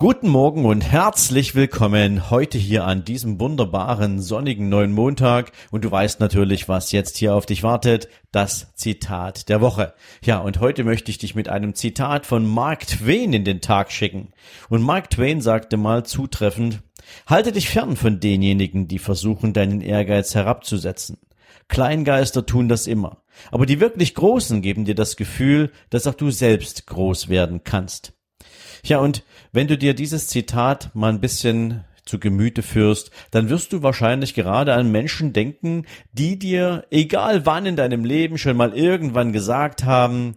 Guten Morgen und herzlich willkommen heute hier an diesem wunderbaren sonnigen neuen Montag. Und du weißt natürlich, was jetzt hier auf dich wartet. Das Zitat der Woche. Ja, und heute möchte ich dich mit einem Zitat von Mark Twain in den Tag schicken. Und Mark Twain sagte mal zutreffend, halte dich fern von denjenigen, die versuchen, deinen Ehrgeiz herabzusetzen. Kleingeister tun das immer. Aber die wirklich Großen geben dir das Gefühl, dass auch du selbst groß werden kannst. Ja, und wenn du dir dieses Zitat mal ein bisschen zu Gemüte führst, dann wirst du wahrscheinlich gerade an Menschen denken, die dir, egal wann in deinem Leben, schon mal irgendwann gesagt haben,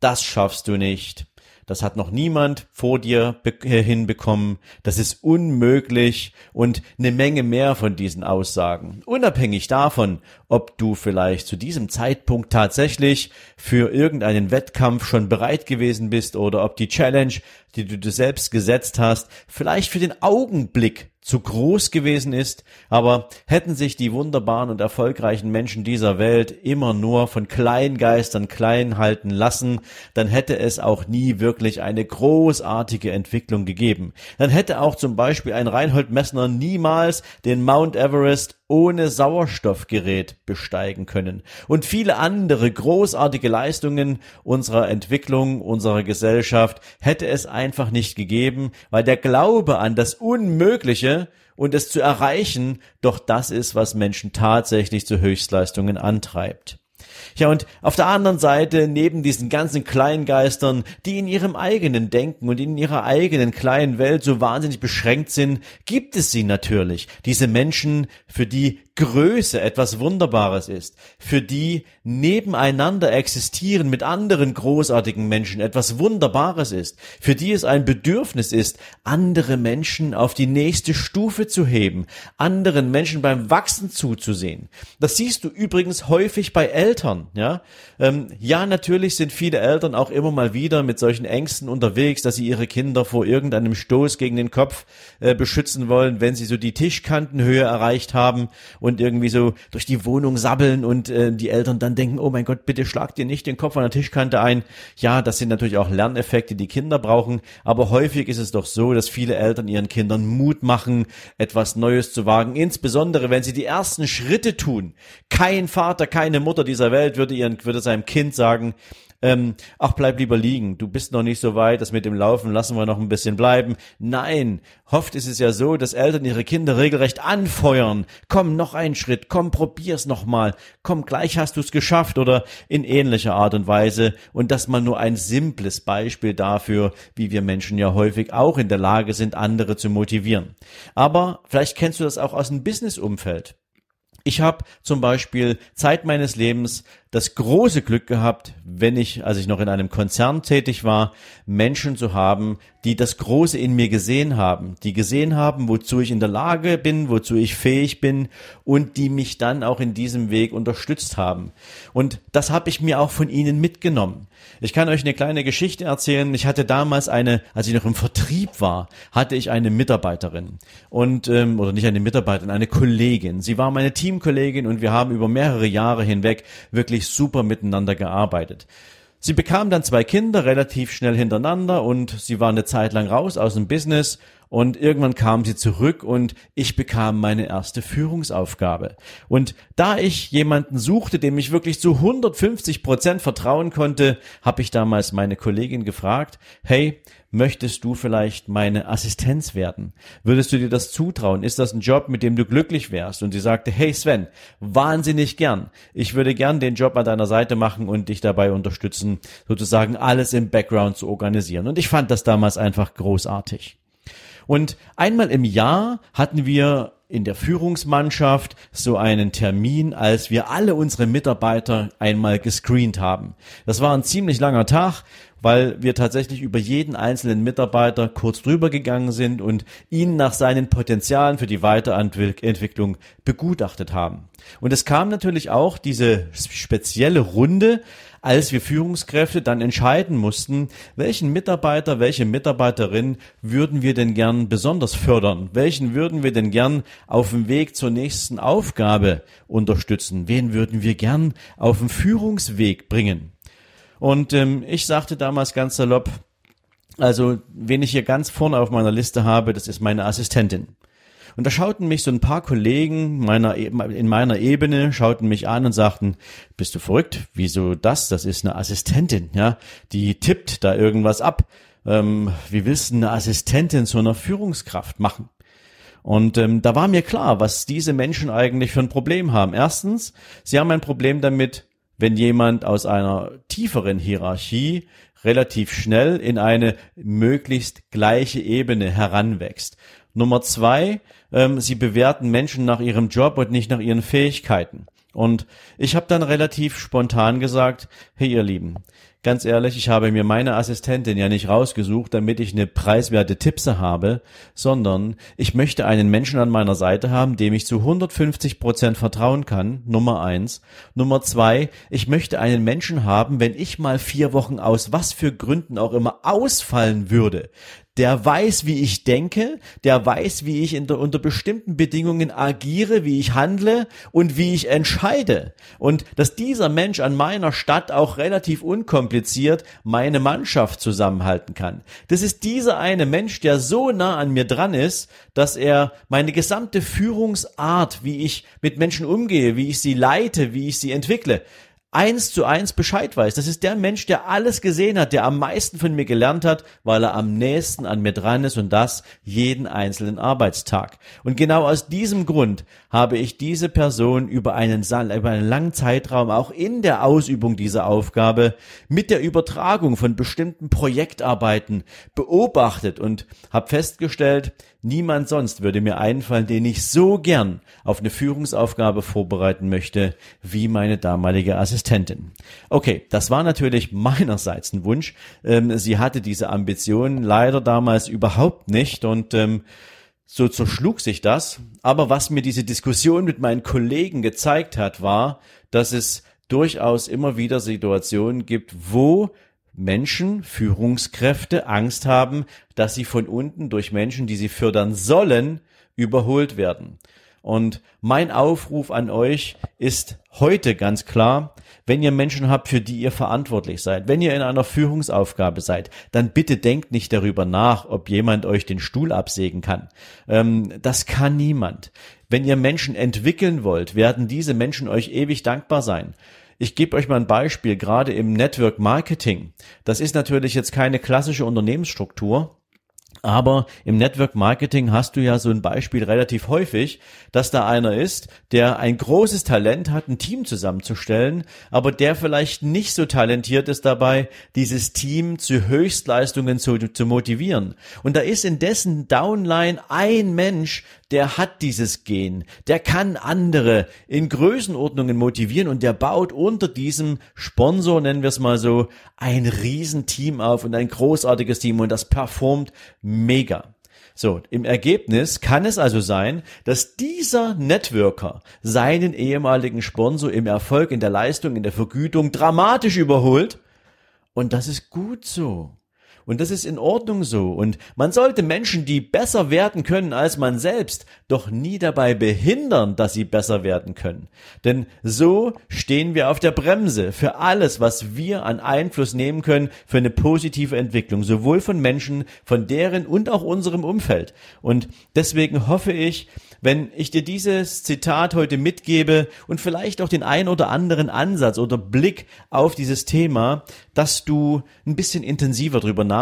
das schaffst du nicht, das hat noch niemand vor dir äh, hinbekommen. Das ist unmöglich und eine Menge mehr von diesen Aussagen. Unabhängig davon, ob du vielleicht zu diesem Zeitpunkt tatsächlich für irgendeinen Wettkampf schon bereit gewesen bist oder ob die Challenge, die du dir selbst gesetzt hast, vielleicht für den Augenblick zu groß gewesen ist, aber hätten sich die wunderbaren und erfolgreichen Menschen dieser Welt immer nur von Kleingeistern klein halten lassen, dann hätte es auch nie wirklich eine großartige Entwicklung gegeben. Dann hätte auch zum Beispiel ein Reinhold Messner niemals den Mount Everest ohne Sauerstoffgerät besteigen können. Und viele andere großartige Leistungen unserer Entwicklung, unserer Gesellschaft hätte es einfach nicht gegeben, weil der Glaube an das Unmögliche und es zu erreichen doch das ist, was Menschen tatsächlich zu Höchstleistungen antreibt. Ja, und auf der anderen Seite, neben diesen ganzen Kleingeistern, die in ihrem eigenen Denken und in ihrer eigenen kleinen Welt so wahnsinnig beschränkt sind, gibt es sie natürlich. Diese Menschen, für die Größe etwas Wunderbares ist, für die nebeneinander existieren mit anderen großartigen Menschen etwas Wunderbares ist, für die es ein Bedürfnis ist, andere Menschen auf die nächste Stufe zu heben, anderen Menschen beim Wachsen zuzusehen. Das siehst du übrigens häufig bei Eltern, ja. Ähm, ja, natürlich sind viele Eltern auch immer mal wieder mit solchen Ängsten unterwegs, dass sie ihre Kinder vor irgendeinem Stoß gegen den Kopf äh, beschützen wollen, wenn sie so die Tischkantenhöhe erreicht haben und irgendwie so durch die Wohnung sabbeln und äh, die Eltern dann denken, oh mein Gott, bitte schlag dir nicht den Kopf an der Tischkante ein. Ja, das sind natürlich auch Lerneffekte, die Kinder brauchen, aber häufig ist es doch so, dass viele Eltern ihren Kindern Mut machen, etwas Neues zu wagen, insbesondere wenn sie die ersten Schritte tun. Kein Vater, keine Mutter dieser Welt würde ihren würde seinem Kind sagen, ähm, ach, bleib lieber liegen, du bist noch nicht so weit, das mit dem Laufen lassen wir noch ein bisschen bleiben. Nein, oft ist es ja so, dass Eltern ihre Kinder regelrecht anfeuern. Komm, noch einen Schritt, komm, probier's noch mal. Komm, gleich hast du's geschafft oder in ähnlicher Art und Weise. Und das mal nur ein simples Beispiel dafür, wie wir Menschen ja häufig auch in der Lage sind, andere zu motivieren. Aber vielleicht kennst du das auch aus dem Business-Umfeld. Ich habe zum Beispiel Zeit meines Lebens das große Glück gehabt, wenn ich, als ich noch in einem Konzern tätig war, Menschen zu haben, die das Große in mir gesehen haben, die gesehen haben, wozu ich in der Lage bin, wozu ich fähig bin und die mich dann auch in diesem Weg unterstützt haben. Und das habe ich mir auch von ihnen mitgenommen. Ich kann euch eine kleine Geschichte erzählen. Ich hatte damals eine, als ich noch im Vertrieb war, hatte ich eine Mitarbeiterin und ähm, oder nicht eine Mitarbeiterin, eine Kollegin. Sie war meine Teamkollegin und wir haben über mehrere Jahre hinweg wirklich wirklich super miteinander gearbeitet. Sie bekam dann zwei Kinder relativ schnell hintereinander und sie war eine Zeit lang raus aus dem Business und irgendwann kam sie zurück und ich bekam meine erste Führungsaufgabe. Und da ich jemanden suchte, dem ich wirklich zu 150 Prozent vertrauen konnte, habe ich damals meine Kollegin gefragt, hey, möchtest du vielleicht meine Assistenz werden? Würdest du dir das zutrauen? Ist das ein Job, mit dem du glücklich wärst? Und sie sagte, hey Sven, wahnsinnig gern. Ich würde gern den Job an deiner Seite machen und dich dabei unterstützen, sozusagen alles im Background zu organisieren. Und ich fand das damals einfach großartig. Und einmal im Jahr hatten wir in der Führungsmannschaft so einen Termin, als wir alle unsere Mitarbeiter einmal gescreent haben. Das war ein ziemlich langer Tag weil wir tatsächlich über jeden einzelnen Mitarbeiter kurz drüber gegangen sind und ihn nach seinen Potenzialen für die Weiterentwicklung begutachtet haben. Und es kam natürlich auch diese spezielle Runde, als wir Führungskräfte dann entscheiden mussten, welchen Mitarbeiter, welche Mitarbeiterin würden wir denn gern besonders fördern? Welchen würden wir denn gern auf dem Weg zur nächsten Aufgabe unterstützen? Wen würden wir gern auf den Führungsweg bringen? Und ähm, ich sagte damals ganz salopp, also wen ich hier ganz vorne auf meiner Liste habe, das ist meine Assistentin. Und da schauten mich so ein paar Kollegen meiner, e, in meiner Ebene, schauten mich an und sagten, bist du verrückt? Wieso das? Das ist eine Assistentin, ja. Die tippt da irgendwas ab. Ähm, wie willst du eine Assistentin zu einer Führungskraft machen? Und ähm, da war mir klar, was diese Menschen eigentlich für ein Problem haben. Erstens, sie haben ein Problem damit, wenn jemand aus einer tieferen Hierarchie relativ schnell in eine möglichst gleiche Ebene heranwächst. Nummer zwei, ähm, sie bewerten Menschen nach ihrem Job und nicht nach ihren Fähigkeiten. Und ich habe dann relativ spontan gesagt, hey ihr Lieben, ganz ehrlich, ich habe mir meine Assistentin ja nicht rausgesucht, damit ich eine preiswerte Tippse habe, sondern ich möchte einen Menschen an meiner Seite haben, dem ich zu 150 Prozent vertrauen kann, Nummer eins. Nummer zwei, ich möchte einen Menschen haben, wenn ich mal vier Wochen aus was für Gründen auch immer ausfallen würde, der weiß, wie ich denke, der weiß, wie ich der, unter bestimmten Bedingungen agiere, wie ich handle und wie ich entscheide. Und dass dieser Mensch an meiner Stadt auch relativ unkompliziert meine Mannschaft zusammenhalten kann. Das ist dieser eine Mensch, der so nah an mir dran ist, dass er meine gesamte Führungsart, wie ich mit Menschen umgehe, wie ich sie leite, wie ich sie entwickle, eins zu eins Bescheid weiß. Das ist der Mensch, der alles gesehen hat, der am meisten von mir gelernt hat, weil er am nächsten an mir dran ist und das jeden einzelnen Arbeitstag. Und genau aus diesem Grund habe ich diese Person über einen, über einen langen Zeitraum auch in der Ausübung dieser Aufgabe mit der Übertragung von bestimmten Projektarbeiten beobachtet und habe festgestellt, Niemand sonst würde mir einfallen, den ich so gern auf eine Führungsaufgabe vorbereiten möchte, wie meine damalige Assistentin. Okay, das war natürlich meinerseits ein Wunsch. Ähm, sie hatte diese Ambition leider damals überhaupt nicht und ähm, so zerschlug sich das. Aber was mir diese Diskussion mit meinen Kollegen gezeigt hat, war, dass es durchaus immer wieder Situationen gibt, wo Menschen, Führungskräfte Angst haben, dass sie von unten durch Menschen, die sie fördern sollen, überholt werden. Und mein Aufruf an euch ist heute ganz klar, wenn ihr Menschen habt, für die ihr verantwortlich seid, wenn ihr in einer Führungsaufgabe seid, dann bitte denkt nicht darüber nach, ob jemand euch den Stuhl absägen kann. Ähm, das kann niemand. Wenn ihr Menschen entwickeln wollt, werden diese Menschen euch ewig dankbar sein. Ich gebe euch mal ein Beispiel, gerade im Network Marketing. Das ist natürlich jetzt keine klassische Unternehmensstruktur, aber im Network Marketing hast du ja so ein Beispiel relativ häufig, dass da einer ist, der ein großes Talent hat, ein Team zusammenzustellen, aber der vielleicht nicht so talentiert ist dabei, dieses Team zu Höchstleistungen zu, zu motivieren. Und da ist in dessen Downline ein Mensch, der hat dieses Gen, der kann andere in Größenordnungen motivieren und der baut unter diesem Sponsor, nennen wir es mal so, ein Riesenteam auf und ein großartiges Team und das performt mega. So, im Ergebnis kann es also sein, dass dieser Networker seinen ehemaligen Sponsor im Erfolg, in der Leistung, in der Vergütung dramatisch überholt. Und das ist gut so. Und das ist in Ordnung so. Und man sollte Menschen, die besser werden können als man selbst, doch nie dabei behindern, dass sie besser werden können. Denn so stehen wir auf der Bremse für alles, was wir an Einfluss nehmen können für eine positive Entwicklung, sowohl von Menschen, von deren und auch unserem Umfeld. Und deswegen hoffe ich, wenn ich dir dieses Zitat heute mitgebe und vielleicht auch den ein oder anderen Ansatz oder Blick auf dieses Thema, dass du ein bisschen intensiver drüber nachdenkst,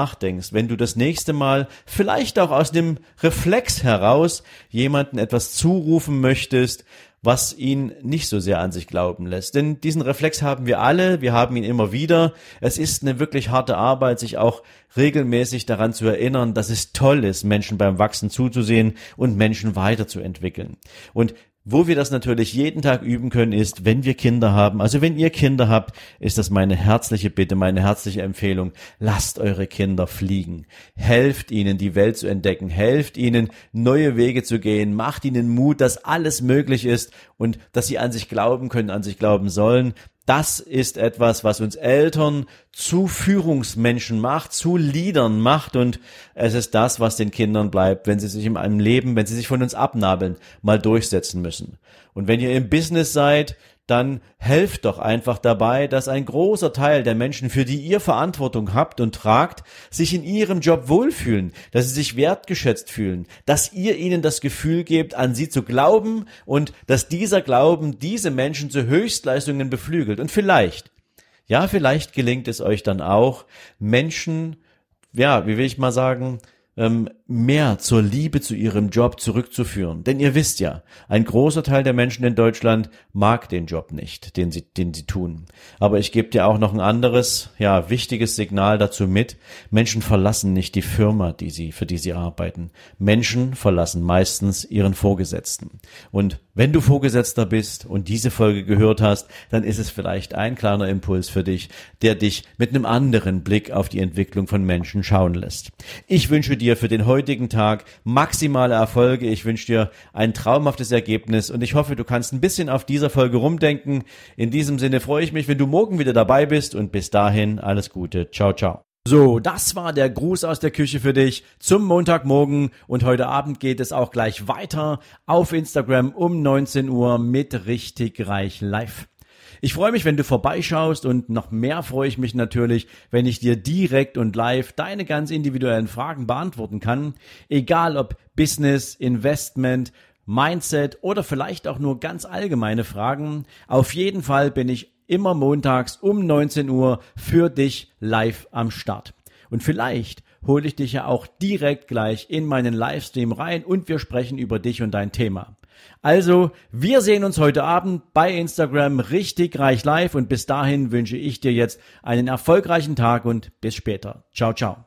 wenn du das nächste Mal vielleicht auch aus dem Reflex heraus jemanden etwas zurufen möchtest, was ihn nicht so sehr an sich glauben lässt. Denn diesen Reflex haben wir alle, wir haben ihn immer wieder. Es ist eine wirklich harte Arbeit, sich auch regelmäßig daran zu erinnern, dass es toll ist, Menschen beim Wachsen zuzusehen und Menschen weiterzuentwickeln. Und Wo wir das natürlich jeden Tag üben können, ist, wenn wir Kinder haben. Also wenn ihr Kinder habt, ist das meine herzliche Bitte, meine herzliche Empfehlung. Lasst eure Kinder fliegen. Helft ihnen, die Welt zu entdecken. Helft ihnen, neue Wege zu gehen. Macht ihnen Mut, dass alles möglich ist und dass sie an sich glauben können, an sich glauben sollen. Das ist etwas, was uns Eltern zu Führungsmenschen macht, zu Leadern macht und es ist das, was den Kindern bleibt, wenn sie sich in einem Leben, wenn sie sich von uns abnabeln, mal durchsetzen müssen. Und wenn ihr im Business seid, dann helft doch einfach dabei, dass ein großer Teil der Menschen, für die ihr Verantwortung habt und tragt, sich in ihrem Job wohlfühlen, dass sie sich wertgeschätzt fühlen, dass ihr ihnen das Gefühl gebt, an sie zu glauben und dass dieser Glauben diese Menschen zu Höchstleistungen beflügelt. Und vielleicht, ja, vielleicht gelingt es euch dann auch, Menschen, ja, wie will ich mal sagen, ähm, mehr zur Liebe zu ihrem Job zurückzuführen. Denn ihr wisst ja, ein großer Teil der Menschen in Deutschland mag den Job nicht, den sie, den sie tun. Aber ich gebe dir auch noch ein anderes, ja, wichtiges Signal dazu mit. Menschen verlassen nicht die Firma, die sie, für die sie arbeiten. Menschen verlassen meistens ihren Vorgesetzten. Und wenn du Vorgesetzter bist und diese Folge gehört hast, dann ist es vielleicht ein kleiner Impuls für dich, der dich mit einem anderen Blick auf die Entwicklung von Menschen schauen lässt. Ich wünsche dir für den heutigen Tag maximale Erfolge. Ich wünsche dir ein traumhaftes Ergebnis und ich hoffe, du kannst ein bisschen auf dieser Folge rumdenken. In diesem Sinne freue ich mich, wenn du morgen wieder dabei bist und bis dahin alles Gute. Ciao, ciao. So, das war der Gruß aus der Küche für dich zum Montagmorgen und heute Abend geht es auch gleich weiter auf Instagram um 19 Uhr mit richtig reich live. Ich freue mich, wenn du vorbeischaust und noch mehr freue ich mich natürlich, wenn ich dir direkt und live deine ganz individuellen Fragen beantworten kann, egal ob Business, Investment, Mindset oder vielleicht auch nur ganz allgemeine Fragen. Auf jeden Fall bin ich immer montags um 19 Uhr für dich live am Start. Und vielleicht hole ich dich ja auch direkt gleich in meinen Livestream rein und wir sprechen über dich und dein Thema. Also, wir sehen uns heute Abend bei Instagram richtig reich live und bis dahin wünsche ich dir jetzt einen erfolgreichen Tag und bis später. Ciao, ciao.